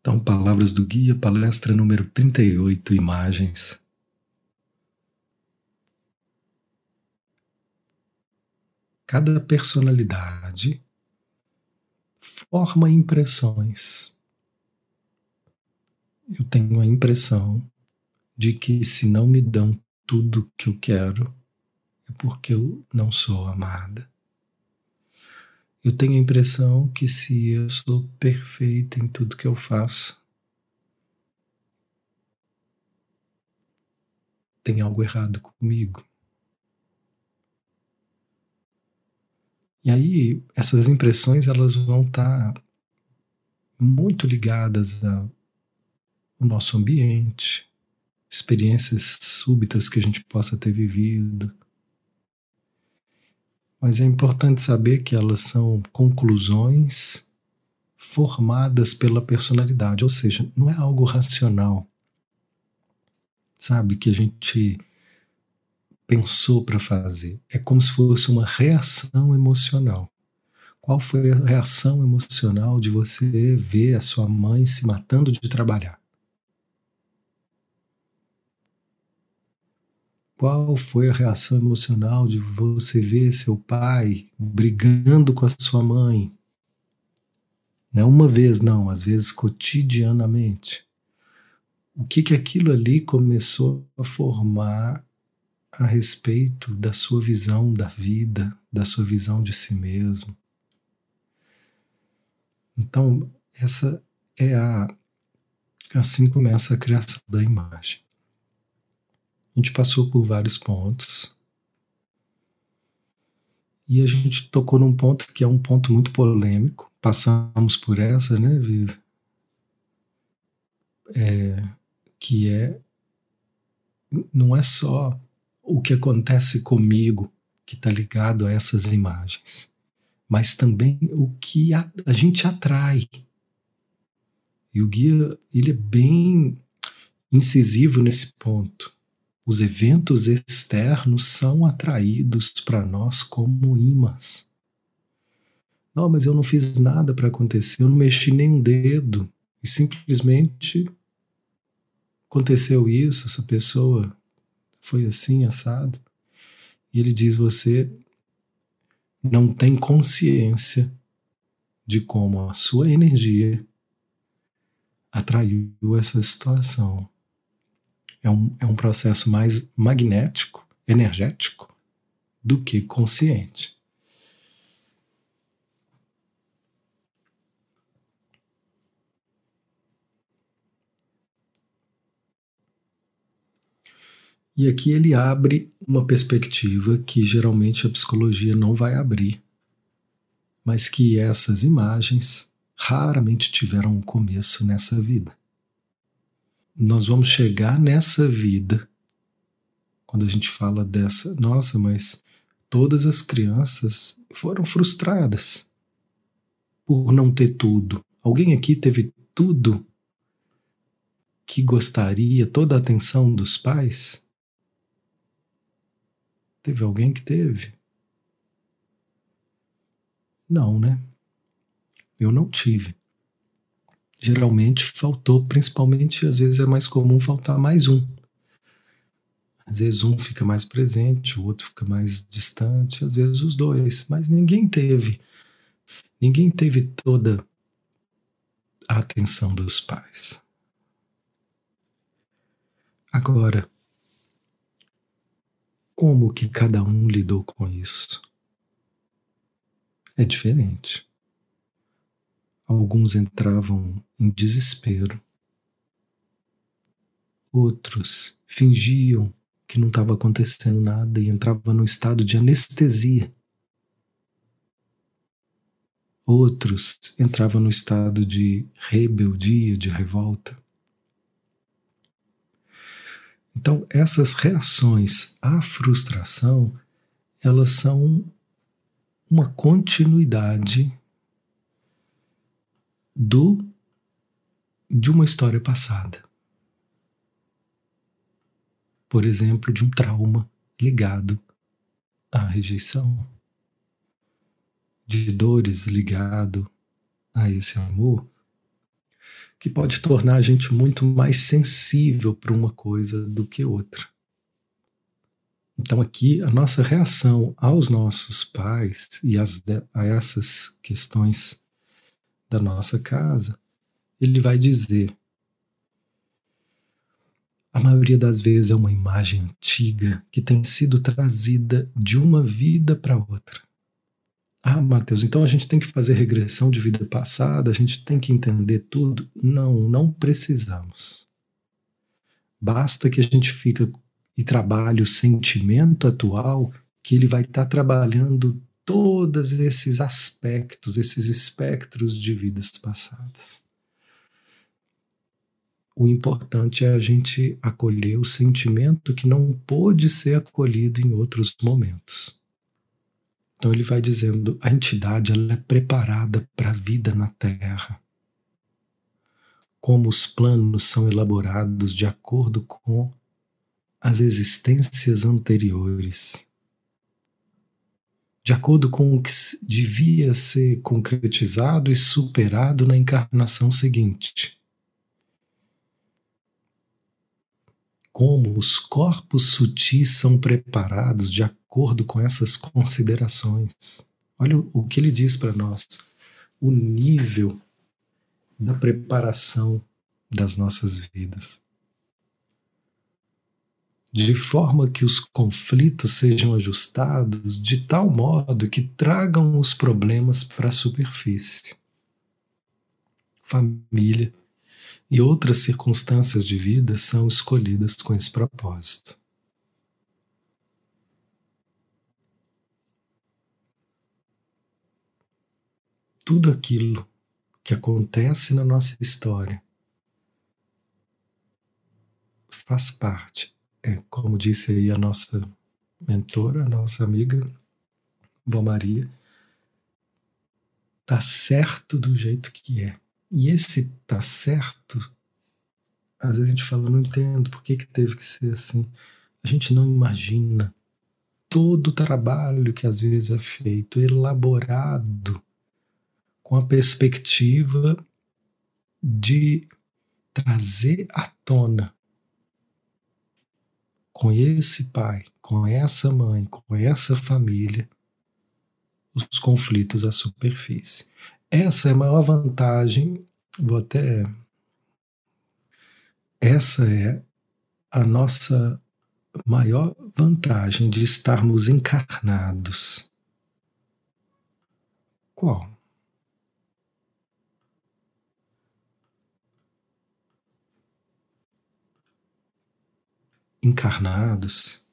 Então, palavras do guia, palestra número 38, imagens. Cada personalidade forma impressões. Eu tenho a impressão de que se não me dão tudo que eu quero, é porque eu não sou amada. Eu tenho a impressão que se eu sou perfeita em tudo que eu faço, tem algo errado comigo. E aí, essas impressões elas vão estar muito ligadas ao nosso ambiente, experiências súbitas que a gente possa ter vivido. Mas é importante saber que elas são conclusões formadas pela personalidade, ou seja, não é algo racional. Sabe, que a gente pensou para fazer. É como se fosse uma reação emocional. Qual foi a reação emocional de você ver a sua mãe se matando de trabalhar? Qual foi a reação emocional de você ver seu pai brigando com a sua mãe? Não uma vez, não, às vezes cotidianamente. O que que aquilo ali começou a formar a respeito da sua visão da vida, da sua visão de si mesmo. Então, essa é a. Assim começa a criação da imagem. A gente passou por vários pontos. E a gente tocou num ponto que é um ponto muito polêmico. Passamos por essa, né, Vivi? É, que é. Não é só o que acontece comigo que está ligado a essas imagens, mas também o que a, a gente atrai. E o guia ele é bem incisivo nesse ponto. Os eventos externos são atraídos para nós como imãs. Não, mas eu não fiz nada para acontecer, eu não mexi nem um dedo. E simplesmente aconteceu isso, essa pessoa foi assim, assado. E ele diz: você não tem consciência de como a sua energia atraiu essa situação. É um, é um processo mais magnético, energético, do que consciente. E aqui ele abre uma perspectiva que geralmente a psicologia não vai abrir, mas que essas imagens raramente tiveram um começo nessa vida. Nós vamos chegar nessa vida, quando a gente fala dessa, nossa, mas todas as crianças foram frustradas por não ter tudo. Alguém aqui teve tudo que gostaria, toda a atenção dos pais? Teve alguém que teve? Não, né? Eu não tive. Geralmente faltou, principalmente, às vezes é mais comum faltar mais um. Às vezes um fica mais presente, o outro fica mais distante, às vezes os dois, mas ninguém teve. Ninguém teve toda a atenção dos pais. Agora, como que cada um lidou com isso? É diferente. Alguns entravam em desespero, outros fingiam que não estava acontecendo nada e entravam no estado de anestesia. Outros entravam no estado de rebeldia, de revolta. Então, essas reações à frustração, elas são uma continuidade do de uma história passada. Por exemplo, de um trauma ligado à rejeição, de dores ligado a esse amor. que pode tornar a gente muito mais sensível para uma coisa do que outra. Então, aqui, a nossa reação aos nossos pais e as, a essas questões da nossa casa, ele vai dizer: a maioria das vezes é uma imagem antiga que tem sido trazida de uma vida para outra. Ah, Mateus, então a gente tem que fazer regressão de vida passada, a gente tem que entender tudo? Não, não precisamos. Basta que a gente fica e trabalhe o sentimento atual, que ele vai estar tá trabalhando todos esses aspectos, esses espectros de vidas passadas. O importante é a gente acolher o sentimento que não pôde ser acolhido em outros momentos. Então ele vai dizendo, a entidade ela é preparada para a vida na Terra. Como os planos são elaborados de acordo com as existências anteriores, de acordo com o que devia ser concretizado e superado na encarnação seguinte. Como os corpos sutis são preparados de acordo com essas considerações. Olha o que ele diz para nós. O nível da preparação das nossas vidas de forma que os conflitos sejam ajustados de tal modo que tragam os problemas para a superfície. Família e outras circunstâncias de vida são escolhidas com esse propósito. Tudo aquilo que acontece na nossa história faz parte como disse aí a nossa mentora, a nossa amiga, Vó Maria, tá certo do jeito que é. E esse tá certo, às vezes a gente fala, não entendo por que, que teve que ser assim. A gente não imagina todo o trabalho que às vezes é feito, elaborado, com a perspectiva de trazer à tona com esse pai, com essa mãe, com essa família, os conflitos à superfície. Essa é a maior vantagem, vou até. Essa é a nossa maior vantagem de estarmos encarnados. Qual? Encarnados,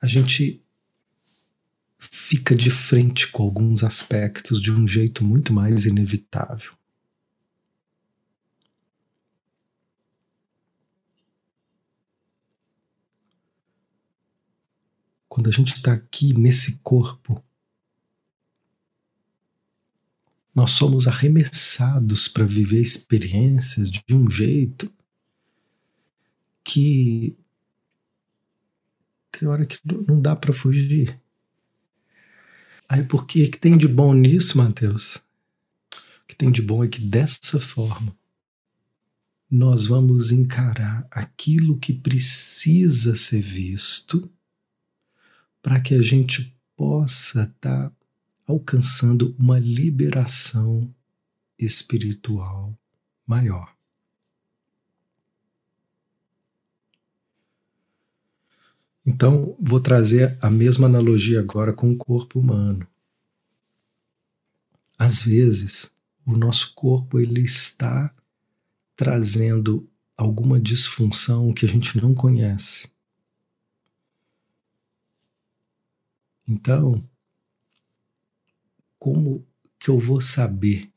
a gente fica de frente com alguns aspectos de um jeito muito mais inevitável. Quando a gente está aqui nesse corpo, nós somos arremessados para viver experiências de um jeito que tem hora que não dá para fugir. Aí por que, que tem de bom nisso, Mateus? O que tem de bom é que dessa forma nós vamos encarar aquilo que precisa ser visto para que a gente possa estar tá alcançando uma liberação espiritual maior. Então, vou trazer a mesma analogia agora com o corpo humano. Às vezes, o nosso corpo ele está trazendo alguma disfunção que a gente não conhece. Então, como que eu vou saber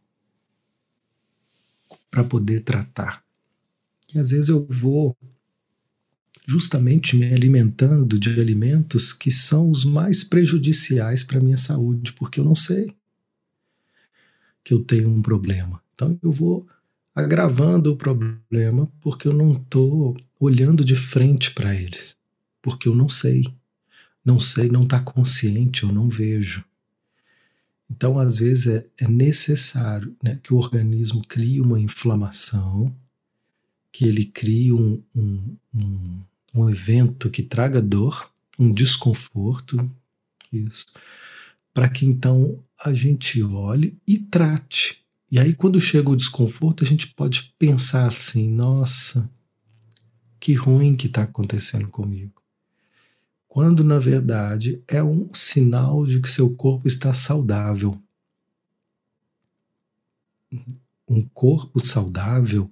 para poder tratar? E às vezes eu vou justamente me alimentando de alimentos que são os mais prejudiciais para a minha saúde, porque eu não sei que eu tenho um problema. Então eu vou agravando o problema porque eu não estou olhando de frente para eles, porque eu não sei. Não sei, não está consciente, eu não vejo. Então, às vezes, é, é necessário né, que o organismo crie uma inflamação, que ele crie um, um, um, um evento que traga dor, um desconforto, isso, para que então a gente olhe e trate. E aí, quando chega o desconforto, a gente pode pensar assim: nossa, que ruim que está acontecendo comigo. Quando, na verdade, é um sinal de que seu corpo está saudável. Um corpo saudável,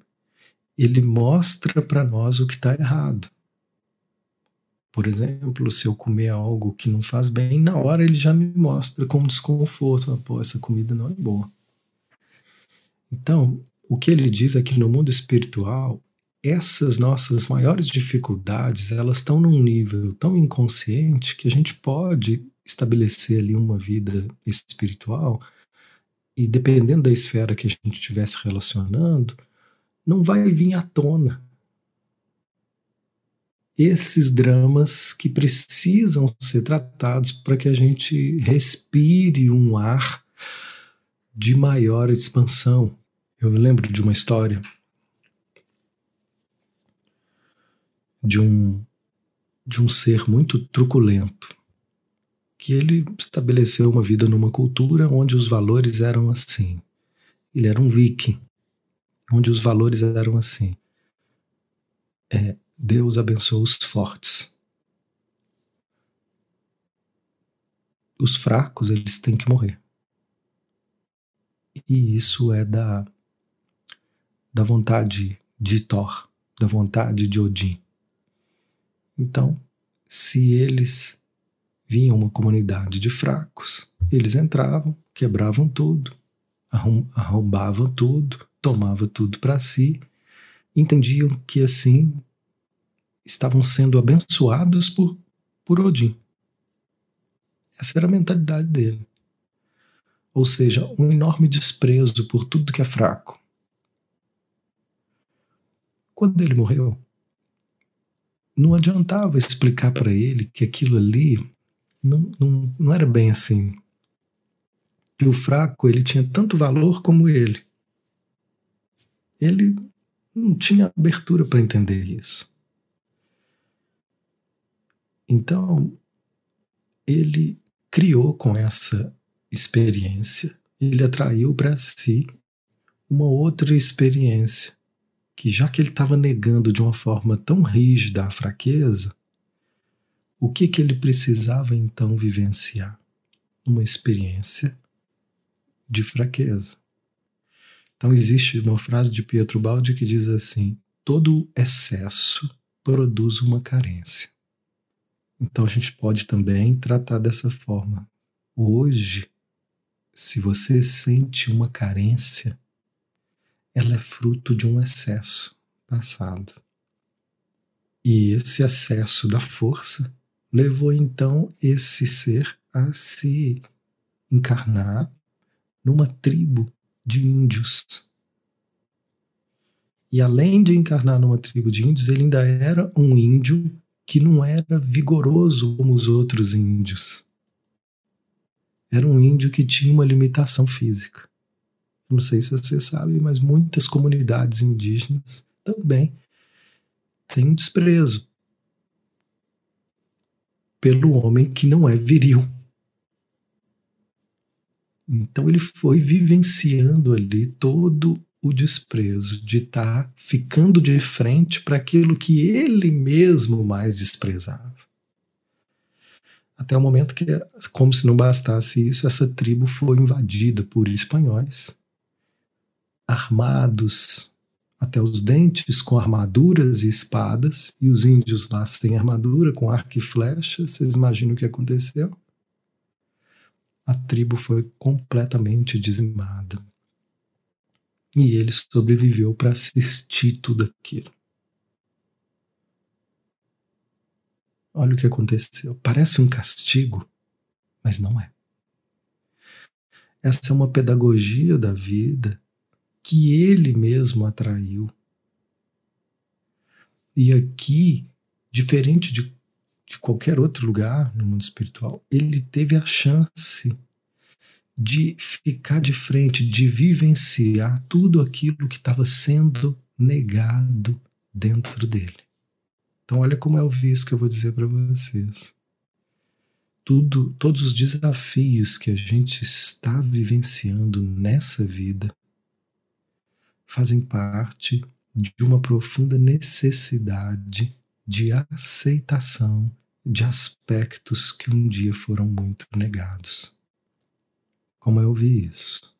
ele mostra para nós o que está errado. Por exemplo, se eu comer algo que não faz bem, na hora ele já me mostra com desconforto. Pô, essa comida não é boa. Então, o que ele diz é que no mundo espiritual, essas nossas maiores dificuldades, elas estão num nível tão inconsciente que a gente pode estabelecer ali uma vida espiritual e dependendo da esfera que a gente estivesse relacionando, não vai vir à tona esses dramas que precisam ser tratados para que a gente respire um ar de maior expansão. Eu lembro de uma história de um de um ser muito truculento que ele estabeleceu uma vida numa cultura onde os valores eram assim. Ele era um viking, onde os valores eram assim. É, Deus abençoa os fortes. Os fracos, eles têm que morrer. E isso é da, da vontade de Thor, da vontade de Odin. Então, se eles vinham uma comunidade de fracos, eles entravam, quebravam tudo, arrombavam tudo, tomavam tudo para si, entendiam que assim estavam sendo abençoados por, por Odin. Essa era a mentalidade dele. Ou seja, um enorme desprezo por tudo que é fraco. Quando ele morreu, não adiantava explicar para ele que aquilo ali não, não, não era bem assim. Que o fraco ele tinha tanto valor como ele. Ele não tinha abertura para entender isso. Então, ele criou com essa experiência, ele atraiu para si uma outra experiência, que já que ele estava negando de uma forma tão rígida a fraqueza, o que, que ele precisava então vivenciar? Uma experiência de fraqueza. Então existe uma frase de Pietro Baldi que diz assim: todo excesso produz uma carência. Então a gente pode também tratar dessa forma. Hoje, se você sente uma carência, ela é fruto de um excesso passado. E esse excesso da força levou então esse ser a se encarnar numa tribo de índios. E além de encarnar numa tribo de índios, ele ainda era um índio que não era vigoroso como os outros índios. Era um índio que tinha uma limitação física. não sei se você sabe, mas muitas comunidades indígenas também têm desprezo pelo homem que não é viril. Então ele foi vivenciando ali todo o desprezo, de estar tá ficando de frente para aquilo que ele mesmo mais desprezava. Até o momento que, como se não bastasse isso, essa tribo foi invadida por espanhóis, armados até os dentes com armaduras e espadas, e os índios lá sem armadura, com arco e flecha. Vocês imaginam o que aconteceu? A tribo foi completamente dizimada. E ele sobreviveu para assistir tudo aquilo. Olha o que aconteceu. Parece um castigo, mas não é. Essa é uma pedagogia da vida que ele mesmo atraiu. E aqui, diferente de, de qualquer outro lugar no mundo espiritual, ele teve a chance de ficar de frente, de vivenciar tudo aquilo que estava sendo negado dentro dele. Então, olha como é o visto que eu vou dizer para vocês. Tudo, todos os desafios que a gente está vivenciando nessa vida fazem parte de uma profunda necessidade de aceitação de aspectos que um dia foram muito negados. Como eu vi isso?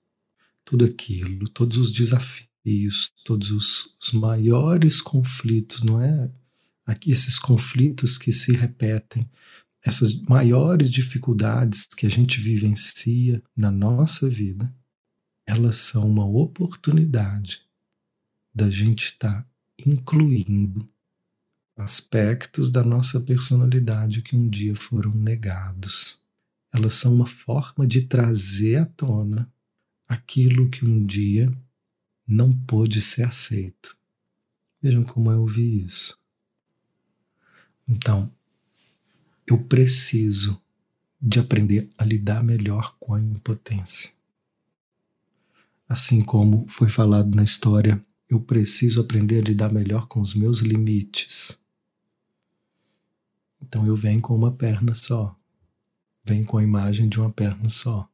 Tudo aquilo, todos os desafios, todos os, os maiores conflitos, não é? Aqui, esses conflitos que se repetem, essas maiores dificuldades que a gente vivencia na nossa vida, elas são uma oportunidade da gente estar tá incluindo aspectos da nossa personalidade que um dia foram negados elas são uma forma de trazer à tona aquilo que um dia não pôde ser aceito. Vejam como eu vi isso. Então, eu preciso de aprender a lidar melhor com a impotência. Assim como foi falado na história, eu preciso aprender a lidar melhor com os meus limites. Então eu venho com uma perna só vem com a imagem de uma perna só.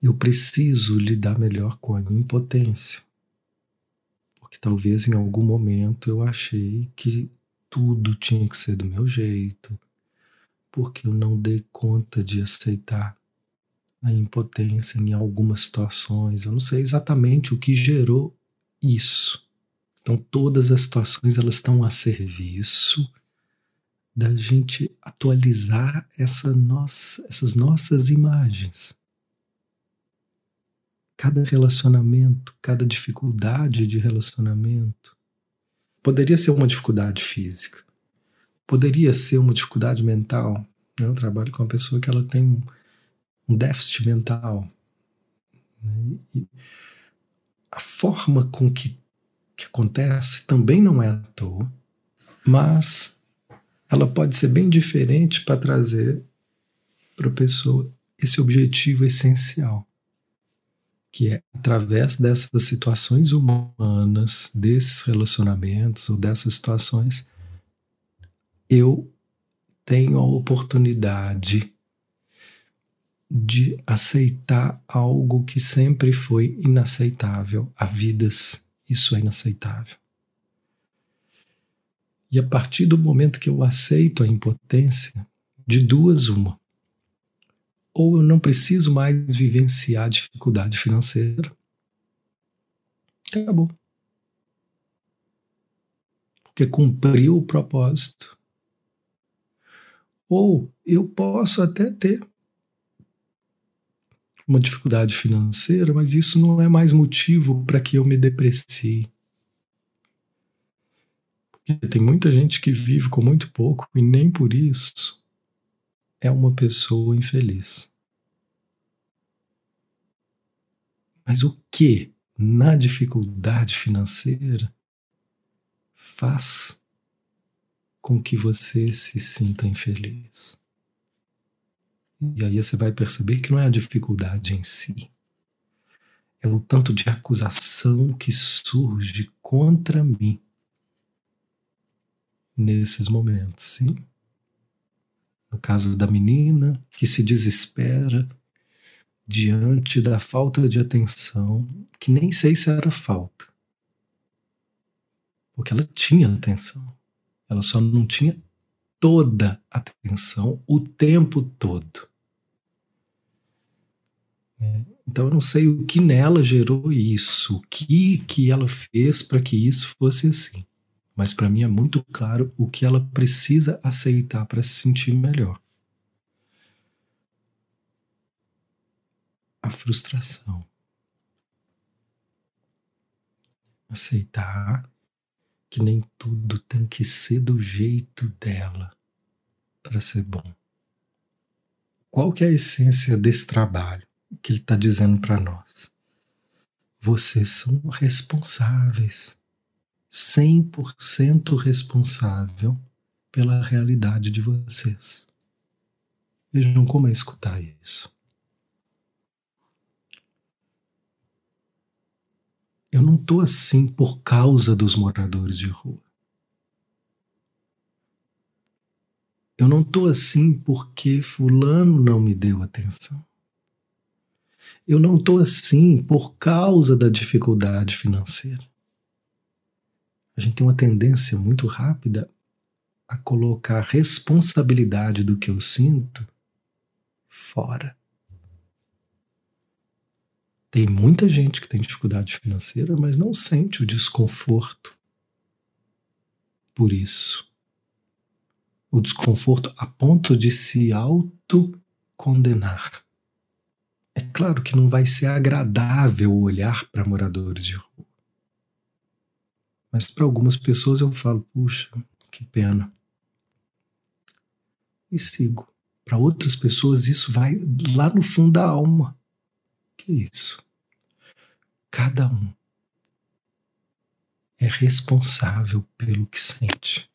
Eu preciso lidar melhor com a impotência. Porque talvez em algum momento eu achei que tudo tinha que ser do meu jeito, porque eu não dei conta de aceitar a impotência em algumas situações. Eu não sei exatamente o que gerou isso. Então todas as situações elas estão a serviço da gente atualizar essa nossa, essas nossas imagens. Cada relacionamento, cada dificuldade de relacionamento poderia ser uma dificuldade física, poderia ser uma dificuldade mental. Né? Eu trabalho com uma pessoa que ela tem um déficit mental. Né? E a forma com que, que acontece também não é à toa, mas ela pode ser bem diferente para trazer para a pessoa esse objetivo essencial, que é através dessas situações humanas, desses relacionamentos ou dessas situações, eu tenho a oportunidade de aceitar algo que sempre foi inaceitável. Há vidas, isso é inaceitável. E a partir do momento que eu aceito a impotência, de duas, uma. Ou eu não preciso mais vivenciar dificuldade financeira. Acabou. Porque cumpriu o propósito. Ou eu posso até ter uma dificuldade financeira, mas isso não é mais motivo para que eu me deprecie. Tem muita gente que vive com muito pouco e nem por isso é uma pessoa infeliz. Mas o que na dificuldade financeira faz com que você se sinta infeliz? E aí você vai perceber que não é a dificuldade em si, é o tanto de acusação que surge contra mim nesses momentos, sim? No caso da menina que se desespera diante da falta de atenção, que nem sei se era falta. Porque ela tinha atenção. Ela só não tinha toda a atenção o tempo todo. É, então eu não sei o que nela gerou isso, o que que ela fez para que isso fosse assim mas para mim é muito claro o que ela precisa aceitar para se sentir melhor. A frustração. Aceitar que nem tudo tem que ser do jeito dela para ser bom. Qual que é a essência desse trabalho que ele está dizendo para nós? Vocês são responsáveis 100% responsável pela realidade de vocês. Vejam como é escutar isso. Eu não estou assim por causa dos moradores de rua. Eu não estou assim porque Fulano não me deu atenção. Eu não estou assim por causa da dificuldade financeira. A gente tem uma tendência muito rápida a colocar a responsabilidade do que eu sinto fora. Tem muita gente que tem dificuldade financeira, mas não sente o desconforto por isso o desconforto a ponto de se autocondenar. É claro que não vai ser agradável olhar para moradores de rua. Mas para algumas pessoas eu falo, puxa, que pena. E sigo. Para outras pessoas isso vai lá no fundo da alma. Que isso? Cada um é responsável pelo que sente.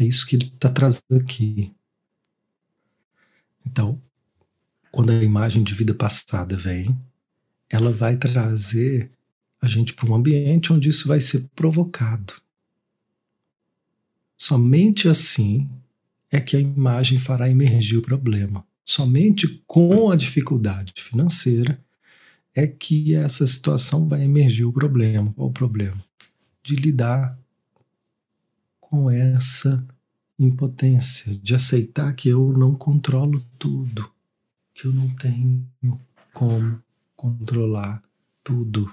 É isso que ele está trazendo aqui. Então, quando a imagem de vida passada vem, ela vai trazer a gente para um ambiente onde isso vai ser provocado. Somente assim é que a imagem fará emergir o problema. Somente com a dificuldade financeira é que essa situação vai emergir o problema. Qual o problema? De lidar com essa impotência, de aceitar que eu não controlo tudo, que eu não tenho como controlar tudo.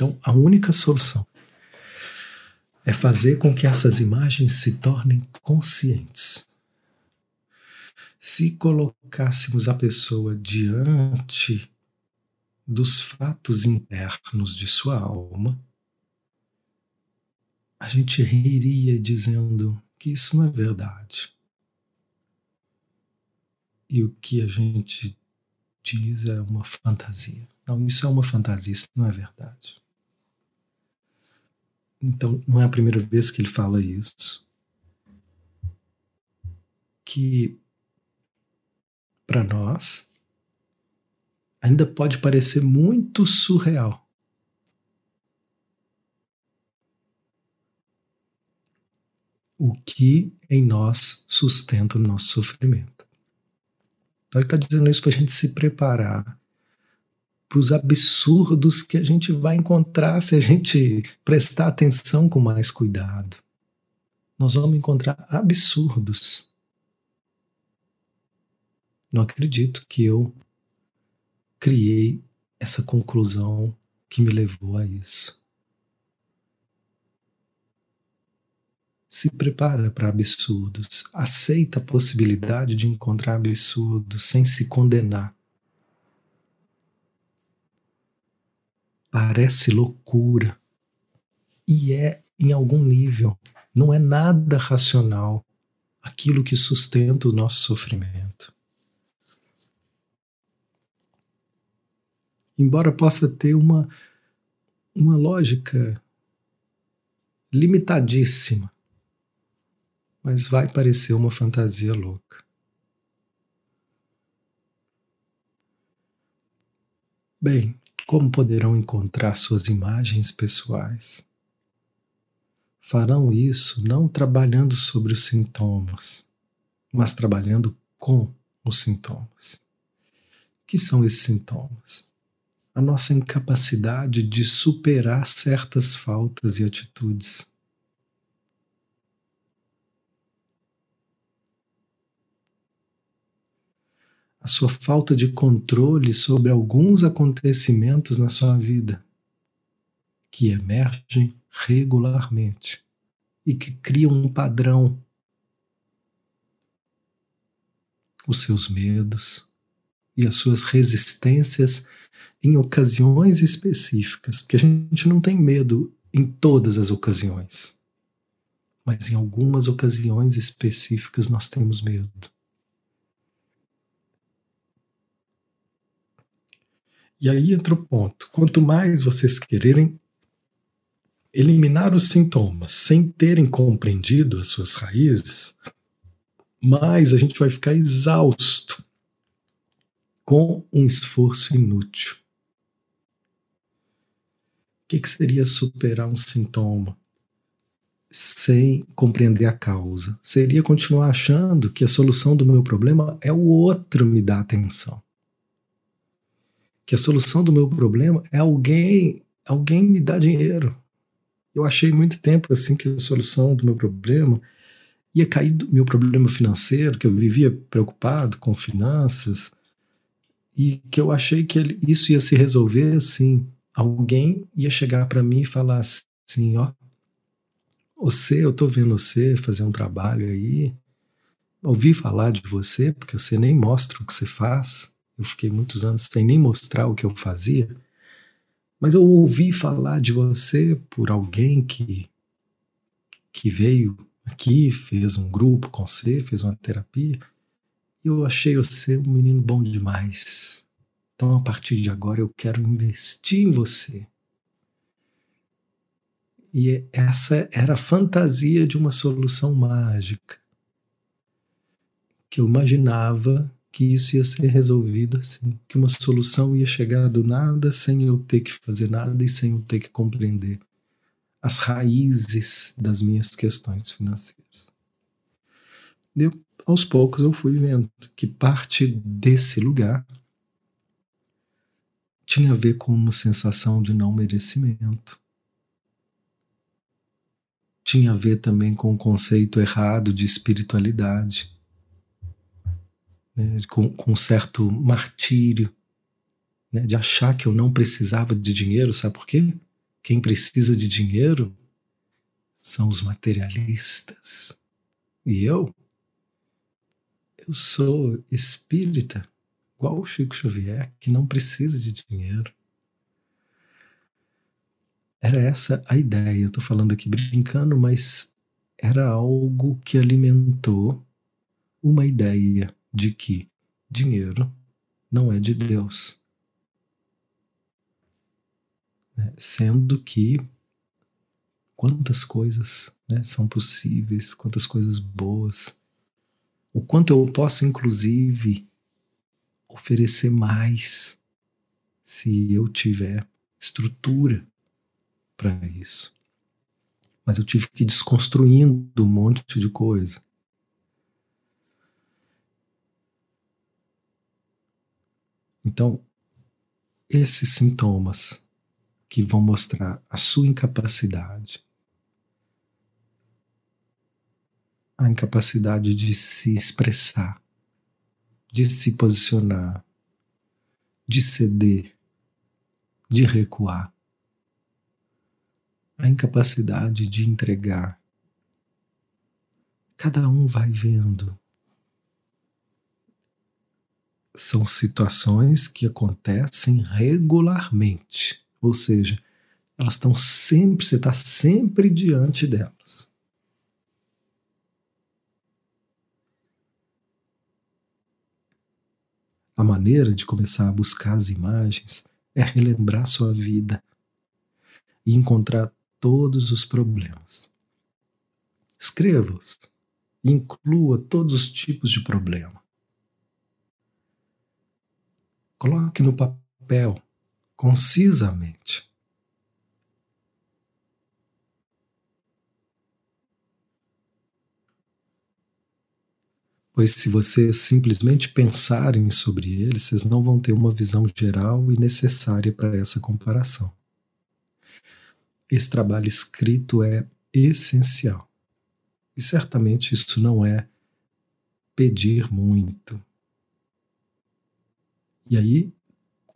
Então, a única solução é fazer com que essas imagens se tornem conscientes. Se colocássemos a pessoa diante dos fatos internos de sua alma, a gente riria dizendo que isso não é verdade. E o que a gente diz é uma fantasia. Não, isso é uma fantasia, isso não é verdade. Então, não é a primeira vez que ele fala isso. Que para nós ainda pode parecer muito surreal. O que em nós sustenta o nosso sofrimento. Então, ele está dizendo isso para a gente se preparar para os absurdos que a gente vai encontrar se a gente prestar atenção com mais cuidado. Nós vamos encontrar absurdos. Não acredito que eu criei essa conclusão que me levou a isso. Se prepara para absurdos, aceita a possibilidade de encontrar absurdos sem se condenar. Parece loucura e é em algum nível, não é nada racional aquilo que sustenta o nosso sofrimento. embora possa ter uma, uma lógica limitadíssima, mas vai parecer uma fantasia louca. Bem, como poderão encontrar suas imagens pessoais? Farão isso não trabalhando sobre os sintomas, mas trabalhando com os sintomas. que são esses sintomas? a nossa incapacidade de superar certas faltas e atitudes. A sua falta de controle sobre alguns acontecimentos na sua vida que emergem regularmente e que criam um padrão. Os seus medos e as suas resistências em ocasiões específicas, porque a gente não tem medo em todas as ocasiões, mas em algumas ocasiões específicas nós temos medo. E aí entra o ponto: quanto mais vocês quererem eliminar os sintomas sem terem compreendido as suas raízes, mais a gente vai ficar exausto com um esforço inútil. O que, que seria superar um sintoma sem compreender a causa? Seria continuar achando que a solução do meu problema é o outro me dar atenção. Que a solução do meu problema é alguém, alguém me dar dinheiro. Eu achei muito tempo assim que a solução do meu problema ia cair do meu problema financeiro, que eu vivia preocupado com finanças, e que eu achei que isso ia se resolver assim. Alguém ia chegar para mim e falar assim: ó, você, eu tô vendo você fazer um trabalho aí, ouvi falar de você, porque você nem mostra o que você faz. Eu fiquei muitos anos sem nem mostrar o que eu fazia. Mas eu ouvi falar de você por alguém que, que veio aqui, fez um grupo com você, fez uma terapia. E eu achei você um menino bom demais. Então, a partir de agora, eu quero investir em você. E essa era a fantasia de uma solução mágica. Que eu imaginava que isso ia ser resolvido assim, que uma solução ia chegar do nada sem eu ter que fazer nada e sem eu ter que compreender as raízes das minhas questões financeiras. Eu, aos poucos eu fui vendo que parte desse lugar tinha a ver com uma sensação de não merecimento. Tinha a ver também com o um conceito errado de espiritualidade, né, com, com um certo martírio, né, de achar que eu não precisava de dinheiro, sabe por quê? Quem precisa de dinheiro são os materialistas. E eu? Eu sou espírita, igual o Chico Xavier, que não precisa de dinheiro. Era essa a ideia. Eu estou falando aqui brincando, mas era algo que alimentou uma ideia de que dinheiro não é de Deus. Né? Sendo que quantas coisas né, são possíveis, quantas coisas boas, o quanto eu posso, inclusive, oferecer mais se eu tiver estrutura para isso. Mas eu tive que ir desconstruindo um monte de coisa. Então, esses sintomas que vão mostrar a sua incapacidade, a incapacidade de se expressar, de se posicionar, de ceder, de recuar, a incapacidade de entregar. Cada um vai vendo. São situações que acontecem regularmente. Ou seja, elas estão sempre, você está sempre diante delas. A maneira de começar a buscar as imagens é relembrar sua vida e encontrar todos os problemas. Escreva-os e inclua todos os tipos de problema. Coloque no papel concisamente. Pois se vocês simplesmente pensarem sobre ele, vocês não vão ter uma visão geral e necessária para essa comparação. Esse trabalho escrito é essencial. E certamente isso não é pedir muito. E aí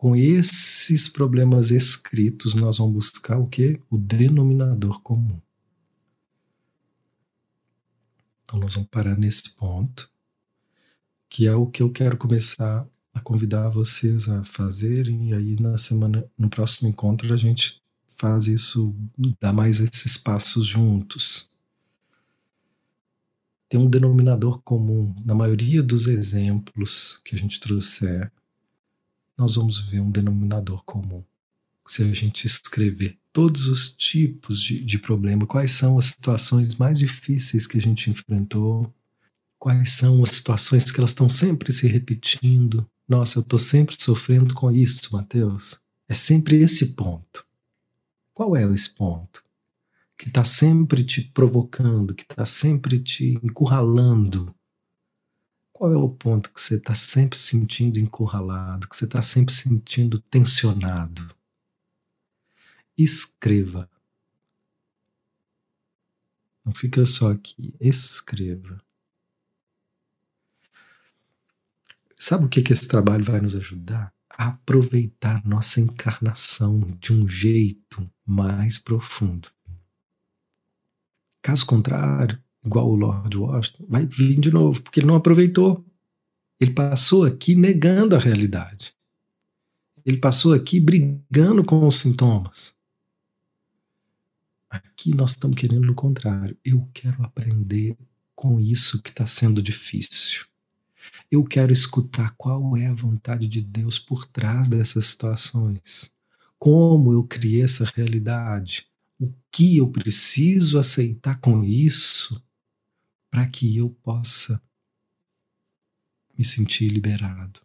com esses problemas escritos, nós vamos buscar o que? O denominador comum. Então, nós vamos parar nesse ponto, que é o que eu quero começar a convidar vocês a fazerem, e aí na semana, no próximo encontro, a gente faz isso, dá mais esses passos juntos. Tem um denominador comum na maioria dos exemplos que a gente trouxer nós vamos ver um denominador comum se a gente escrever todos os tipos de, de problema, quais são as situações mais difíceis que a gente enfrentou, quais são as situações que elas estão sempre se repetindo. Nossa, eu estou sempre sofrendo com isso, Mateus. É sempre esse ponto. Qual é esse ponto? Que está sempre te provocando, que está sempre te encurralando. Qual é o ponto que você está sempre sentindo encurralado, que você está sempre sentindo tensionado? escreva. Não fica só aqui, escreva. Sabe o que, que esse trabalho vai nos ajudar? A aproveitar nossa encarnação de um jeito mais profundo. Caso contrário, igual o Lord Washington, vai vir de novo, porque ele não aproveitou. Ele passou aqui negando a realidade. Ele passou aqui brigando com os sintomas. Aqui nós estamos querendo o contrário. Eu quero aprender com isso que está sendo difícil. Eu quero escutar qual é a vontade de Deus por trás dessas situações. Como eu criei essa realidade. O que eu preciso aceitar com isso para que eu possa me sentir liberado.